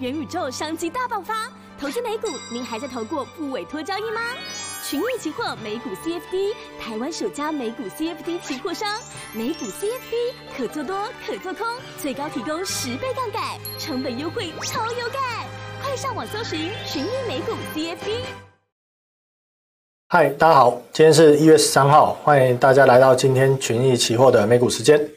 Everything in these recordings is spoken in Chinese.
元宇宙商机大爆发，投资美股，您还在投过不委托交易吗？群益期货美股 CFD，台湾首家美股 CFD 期货商，美股 CFD 可做多可做空，最高提供十倍杠杆，成本优惠超有感，快上网搜寻群益美股 CFD。嗨，大家好，今天是一月十三号，欢迎大家来到今天群益期货的美股时间。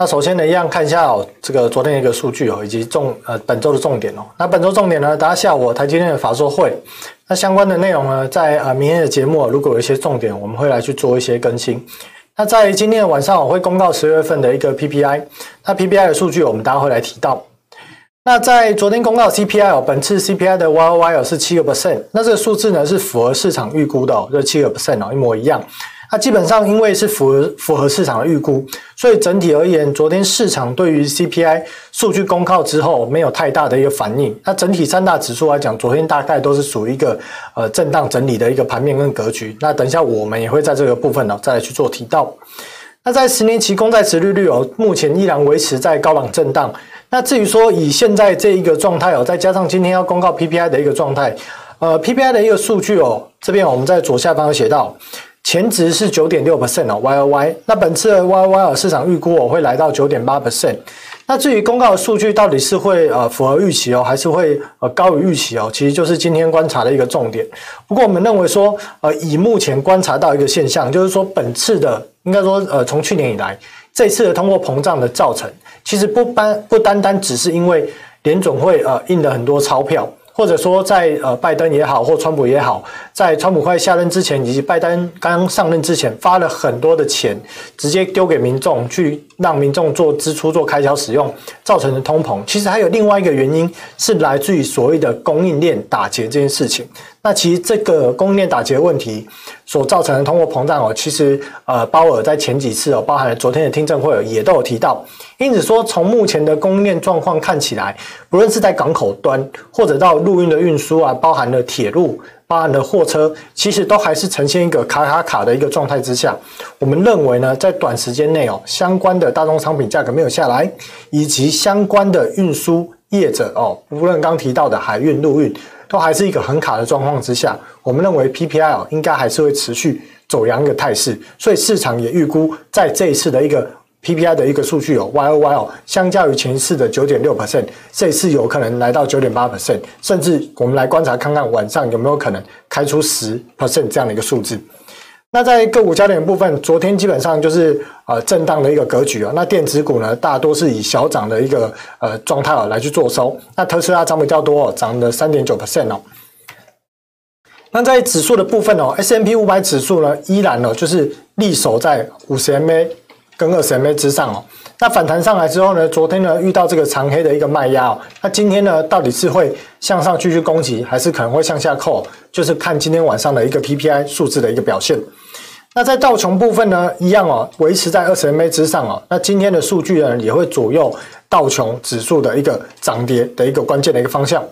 那首先呢，一样看一下哦，这个昨天的一个数据哦，以及重呃本周的重点哦。那本周重点呢，大家下午台积电的法说会，那相关的内容呢，在呃明天的节目，如果有一些重点，我们会来去做一些更新。那在今天的晚上，我会公告十月份的一个 PPI，那 PPI 的数据，我们大家会来提到。那在昨天公告 CPI 哦，本次 CPI 的 YOY 是七个 percent，那这个数字呢是符合市场预估的哦，这七个 percent 哦，一模一样。那基本上因为是符合符合市场的预估，所以整体而言，昨天市场对于 CPI 数据公告之后没有太大的一个反应。那整体三大指数来讲，昨天大概都是属于一个呃震荡整理的一个盘面跟格局。那等一下我们也会在这个部分呢再来去做提到。那在十年期公债殖利率哦，目前依然维持在高档震荡。那至于说以现在这一个状态哦，再加上今天要公告 PPI 的一个状态，呃，PPI 的一个数据哦，这边我们在左下方有写到。前值是九点六 percent 哦，Y O Y。那本次的 Y O Y 市场预估我会来到九点八 percent。那至于公告的数据到底是会呃符合预期哦，还是会呃高于预期哦？其实就是今天观察的一个重点。不过我们认为说，呃，以目前观察到一个现象，就是说本次的应该说呃从去年以来，这次的通货膨胀的造成，其实不单不单单只是因为联总会呃印了很多钞票。或者说在，呃拜登也好，或川普也好，在川普快下任之前，以及拜登刚上任之前，发了很多的钱，直接丢给民众，去让民众做支出、做开销使用，造成的通膨。其实还有另外一个原因，是来自于所谓的供应链打劫这件事情。那其实这个供应链打结问题所造成的通货膨胀哦，其实呃鲍尔在前几次哦，包含了昨天的听证会也都有提到。因此说，从目前的供应链状况看起来，不论是在港口端或者到陆运的运输啊，包含了铁路、包含了货车，其实都还是呈现一个卡卡卡的一个状态之下。我们认为呢，在短时间内哦，相关的大宗商品价格没有下来，以及相关的运输业者哦，无论刚提到的海运、陆运。都还是一个很卡的状况之下，我们认为 PPI 哦应该还是会持续走阳的态势，所以市场也预估在这一次的一个 PPI 的一个数据哦，YOY 哦，相较于前一次的九点六 percent，这一次有可能来到九点八 percent，甚至我们来观察看看晚上有没有可能开出十 percent 这样的一个数字。那在个股焦点部分，昨天基本上就是呃震荡的一个格局啊。那电子股呢，大多是以小涨的一个呃状态哦来去做收。那特斯拉涨比较多哦，涨了三点九 percent 哦。那在指数的部分哦，S&P 五百指数呢依然呢就是力守在五十 MA 跟二十 MA 之上哦。那反弹上来之后呢，昨天呢遇到这个长黑的一个卖压哦，那今天呢到底是会向上继续攻击，还是可能会向下扣？就是看今天晚上的一个 PPI 数字的一个表现。那在道琼部分呢，一样哦，维持在二十 MA 之上哦。那今天的数据呢，也会左右道琼指数的一个涨跌的一个关键的一个方向。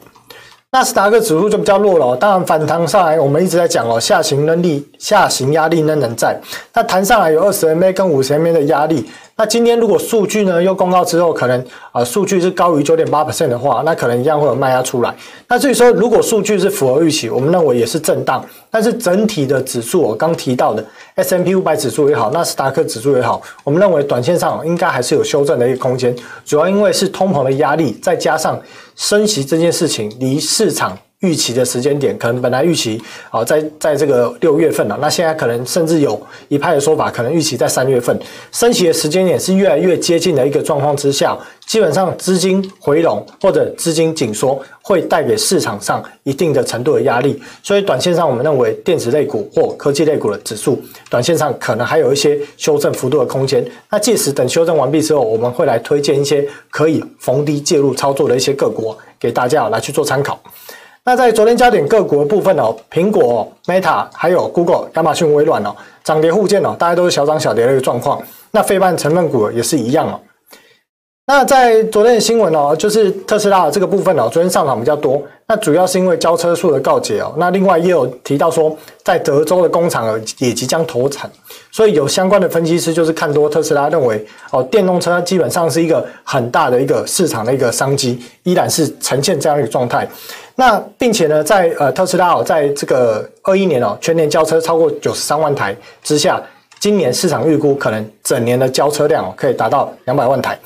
纳斯达克指数就比较弱了，当然反弹上来，我们一直在讲哦，下行能力、下行压力仍然在。那弹上来有二十 MA 跟五十 MA 的压力。那今天如果数据呢又公告之后，可能啊数据是高于九点八 percent 的话，那可能一样会有卖压出来。那所以说，如果数据是符合预期，我们认为也是震荡。但是整体的指数，我刚提到的 S M P 五百指数也好，纳斯达克指数也好，我们认为短线上应该还是有修正的一个空间。主要因为是通膨的压力，再加上升息这件事情离市场。预期的时间点，可能本来预期啊，在在这个六月份了，那现在可能甚至有一派的说法，可能预期在三月份升息的时间点是越来越接近的一个状况之下，基本上资金回笼或者资金紧缩会带给市场上一定的程度的压力，所以短线上我们认为电子类股或科技类股的指数，短线上可能还有一些修正幅度的空间。那届时等修正完毕之后，我们会来推荐一些可以逢低介入操作的一些个股给大家来去做参考。那在昨天焦点个股的部分哦，苹果、Meta 还有 Google、亚马逊、微软哦，涨跌互见哦，大家都是小涨小跌的一个状况。那费半成分股也是一样哦。那在昨天的新闻哦，就是特斯拉的这个部分哦，昨天上涨比较多。那主要是因为交车数的告捷哦。那另外也有提到说，在德州的工厂也即将投产，所以有相关的分析师就是看多特斯拉，认为哦，电动车基本上是一个很大的一个市场的一个商机，依然是呈现这样一个状态。那并且呢，在呃特斯拉哦，在这个二一年哦，全年交车超过九十三万台之下。今年市场预估可能整年的交车量可以达到两百万台。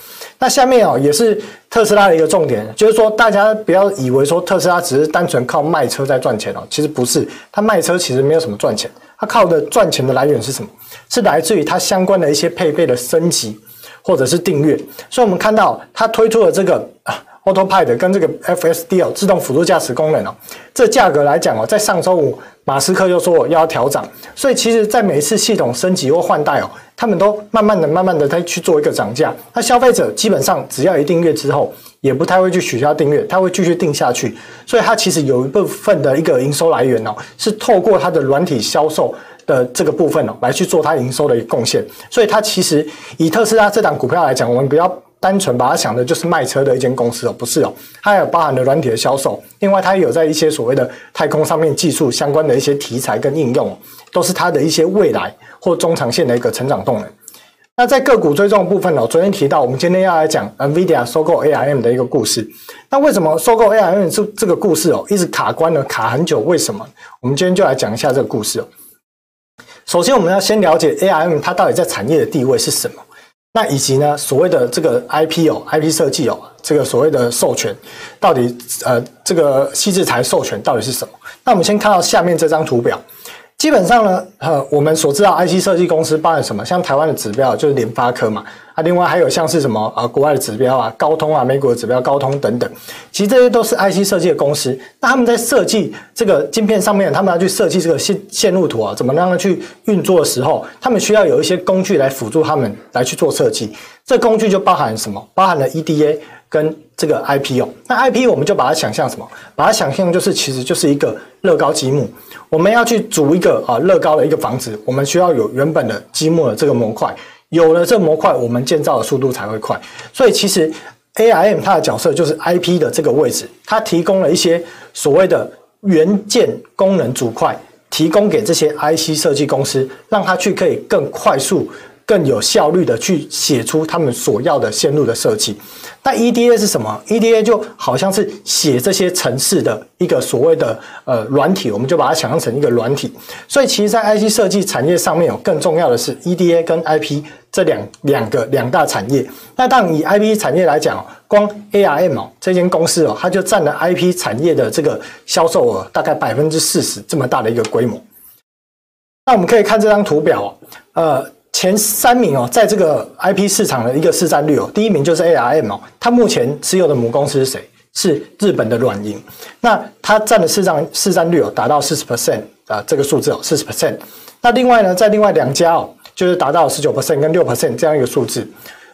那下面哦也是特斯拉的一个重点，就是说大家不要以为说特斯拉只是单纯靠卖车在赚钱哦，其实不是，它卖车其实没有什么赚钱，它靠的赚钱的来源是什么？是来自于它相关的一些配备的升级或者是订阅。所以我们看到它推出了这个啊。Autopilot 跟这个 FSD 哦，自动辅助驾驶功能哦，这价格来讲哦，在上周五，马斯克又说我要调涨，所以其实，在每一次系统升级或换代哦，他们都慢慢的、慢慢的在去做一个涨价。那消费者基本上只要一订阅之后，也不太会去取消订阅，他会继续订下去。所以它其实有一部分的一个营收来源哦，是透过它的软体销售的这个部分哦，来去做它营收的一个贡献。所以它其实以特斯拉这档股票来讲，我们比较。单纯把它想的就是卖车的一间公司哦，不是哦，它还有包含了软体的销售，另外它也有在一些所谓的太空上面技术相关的一些题材跟应用，都是它的一些未来或中长线的一个成长动能。那在个股追踪的部分哦，昨天提到我们今天要来讲 NVIDIA 收购 ARM 的一个故事。那为什么收购 ARM 这这个故事哦，一直卡关了，卡很久？为什么？我们今天就来讲一下这个故事哦。首先，我们要先了解 ARM 它到底在产业的地位是什么。那以及呢，所谓的这个 IP 哦，IP 设计哦，这个所谓的授权，到底呃，这个锡制材授权到底是什么？那我们先看到下面这张图表。基本上呢，呃，我们所知道 IC 设计公司包含什么？像台湾的指标就是联发科嘛，啊，另外还有像是什么呃，国外的指标啊，高通啊，美国的指标高通等等，其实这些都是 IC 设计的公司。那他们在设计这个晶片上面，他们要去设计这个线线路图啊，怎么让它去运作的时候，他们需要有一些工具来辅助他们来去做设计。这工具就包含什么？包含了 EDA 跟这个 IP 哦。那 IP 我们就把它想象什么？把它想象就是其实就是一个乐高积木。我们要去组一个啊乐高的一个房子，我们需要有原本的积木的这个模块，有了这模块，我们建造的速度才会快。所以其实 ARM 它的角色就是 IP 的这个位置，它提供了一些所谓的元件功能组块，提供给这些 IC 设计公司，让它去可以更快速。更有效率的去写出他们所要的线路的设计。那 EDA 是什么？EDA 就好像是写这些程式的一个所谓的呃软体，我们就把它想象成一个软体。所以其实，在 IC 设计产业上面有更重要的是 EDA 跟 IP 这两两个两大产业。那当以 IP 产业来讲，光 ARM 哦这间公司哦，它就占了 IP 产业的这个销售额大概百分之四十这么大的一个规模。那我们可以看这张图表，呃。前三名哦，在这个 IP 市场的一个市占率哦，第一名就是 ARM 哦，它目前持有的母公司是谁？是日本的软银，那它占的市占市占率哦，达到四十 percent 啊，这个数字哦，四十 percent。那另外呢，在另外两家哦，就是达到十九 percent 跟六 percent 这样一个数字。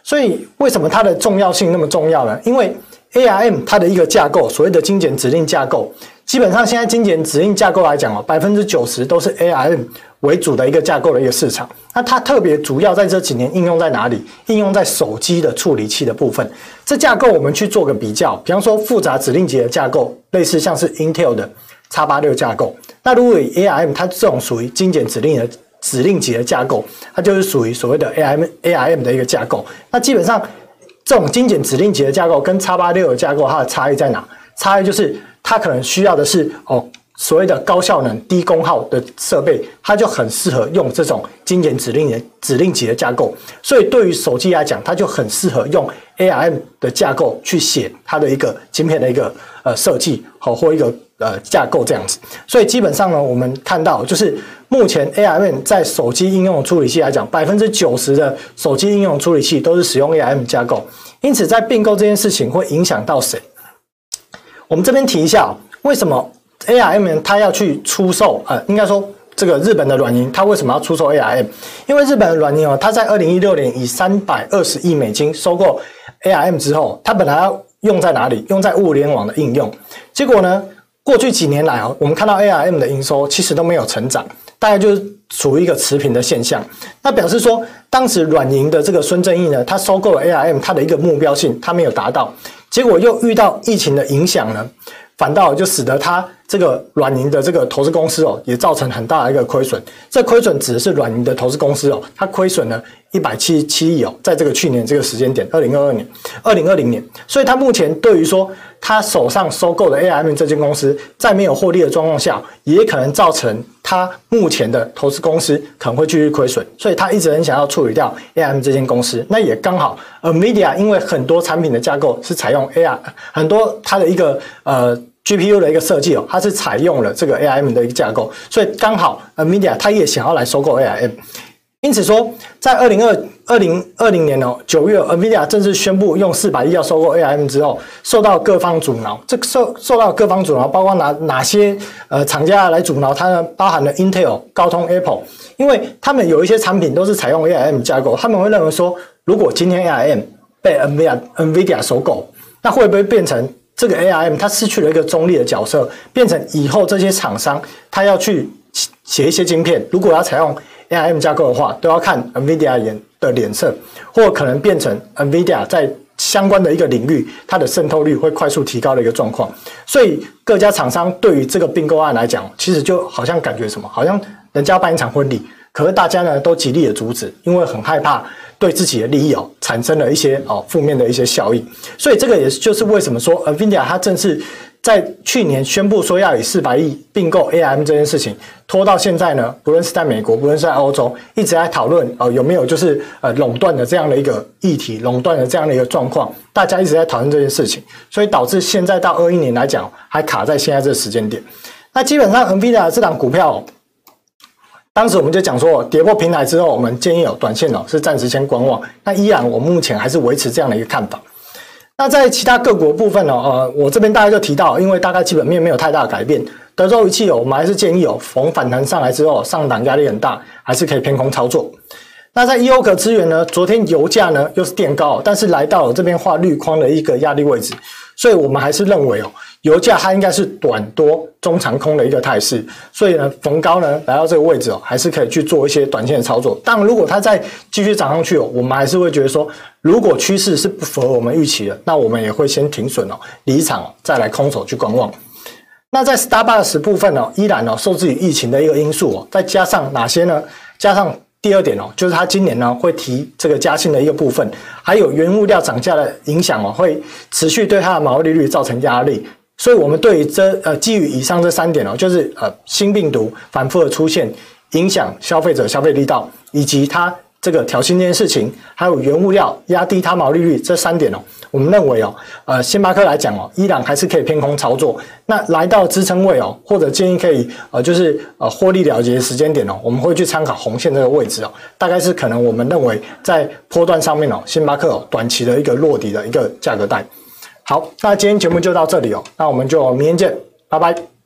所以为什么它的重要性那么重要呢？因为 ARM 它的一个架构，所谓的精简指令架构，基本上现在精简指令架构来讲哦，百分之九十都是 ARM。为主的一个架构的一个市场，那它特别主要在这几年应用在哪里？应用在手机的处理器的部分。这架构我们去做个比较，比方说复杂指令集的架构，类似像是 Intel 的 X86 架构。那如果以 ARM 它这种属于精简指令的指令集的架构，它就是属于所谓的 ARM ARM 的一个架构。那基本上这种精简指令集的架构跟 X86 的架构它的差异在哪？差异就是它可能需要的是哦。所谓的高效能、低功耗的设备，它就很适合用这种精简指令的指令集的架构。所以，对于手机来讲，它就很适合用 ARM 的架构去写它的一个晶片的一个呃设计，好或一个呃架构这样子。所以，基本上呢，我们看到就是目前 ARM 在手机应用处理器来讲，百分之九十的手机应用处理器都是使用 ARM 架构。因此，在并购这件事情会影响到谁？我们这边提一下，为什么？ARM 它要去出售，呃，应该说这个日本的软银，它为什么要出售 ARM？因为日本的软银哦，它在二零一六年以三百二十亿美金收购 ARM 之后，它本来要用在哪里？用在物联网的应用。结果呢，过去几年来哦，我们看到 ARM 的营收其实都没有成长，大概就是处于一个持平的现象。那表示说，当时软银的这个孙正义呢，他收购了 ARM，他的一个目标性他没有达到，结果又遇到疫情的影响呢，反倒就使得他这个软银的这个投资公司哦，也造成很大的一个亏损。这亏损指的是软银的投资公司哦，它亏损了。一百七十七亿哦，在这个去年这个时间点，二零二二年、二零二零年，所以他目前对于说他手上收购的 AM 这间公司，在没有获利的状况下，也可能造成他目前的投资公司可能会继续亏损，所以他一直很想要处理掉 AM 这间公司。那也刚好，NVIDIA 因为很多产品的架构是采用 AR，很多它的一个呃 GPU 的一个设计哦，它是采用了这个 ARM 的一个架构，所以刚好 NVIDIA 它也想要来收购 ARM。因此说，在二零二二零二零年哦九月，NVIDIA 正式宣布用四百亿要收购 ARM 之后，受到各方阻挠。这受受到各方阻挠，包括哪哪些呃厂家来阻挠它呢？包含了 Intel、高通、Apple，因为他们有一些产品都是采用 ARM 架构，他们会认为说，如果今天 ARM 被 NVIDIA NVIDIA 收购，那会不会变成这个 ARM 它失去了一个中立的角色，变成以后这些厂商他要去写一些晶片，如果要采用 ARM 架构的话，都要看 NVIDIA 眼的脸色，或可能变成 NVIDIA 在相关的一个领域，它的渗透率会快速提高的一个状况。所以各家厂商对于这个并购案来讲，其实就好像感觉什么，好像人家办一场婚礼，可是大家呢都极力的阻止，因为很害怕对自己的利益哦产生了一些哦负面的一些效应。所以这个也就是为什么说 NVIDIA 它正是。在去年宣布说要以四百亿并购 AM 这件事情拖到现在呢，不论是在美国，不论是在欧洲，一直在讨论哦有没有就是呃垄断的这样的一个议题，垄断的这样的一个状况，大家一直在讨论这件事情，所以导致现在到二一年来讲还卡在现在这个时间点。那基本上 NVIDIA 这档股票，当时我们就讲说跌破平台之后，我们建议有短线哦是暂时先观望。那依然我目前还是维持这样的一个看法。那在其他各国部分呢？呃，我这边大概就提到，因为大概基本面没有太大的改变。德州仪器有，我们还是建议有，逢反弹上来之后，上档压力很大，还是可以偏空操作。那在 E O 克资源呢？昨天油价呢又是垫高，但是来到了这边画绿框的一个压力位置，所以我们还是认为哦。油价它应该是短多中长空的一个态势，所以呢，逢高呢来到这个位置哦，还是可以去做一些短线的操作。但如果它再继续涨上去哦，我们还是会觉得说，如果趋势是不符合我们预期的，那我们也会先停损哦，离场再来空手去观望。那在 Starbucks 部分哦，依然哦受制于疫情的一个因素哦，再加上哪些呢？加上第二点哦，就是它今年呢会提这个加薪的一个部分，还有原物料涨价的影响哦，会持续对它的毛利率造成压力。所以，我们对于这呃，基于以上这三点哦，就是呃，新病毒反复的出现，影响消费者消费力道，以及它这个挑衅这件事情，还有原物料压低它毛利率这三点哦，我们认为哦，呃，星巴克来讲哦，依然还是可以偏空操作。那来到支撑位哦，或者建议可以呃，就是呃，获利了结的时间点哦，我们会去参考红线这个位置哦，大概是可能我们认为在波段上面哦，星巴克哦，短期的一个落底的一个价格带。好，那今天节目就到这里哦，那我们就明天见，拜拜。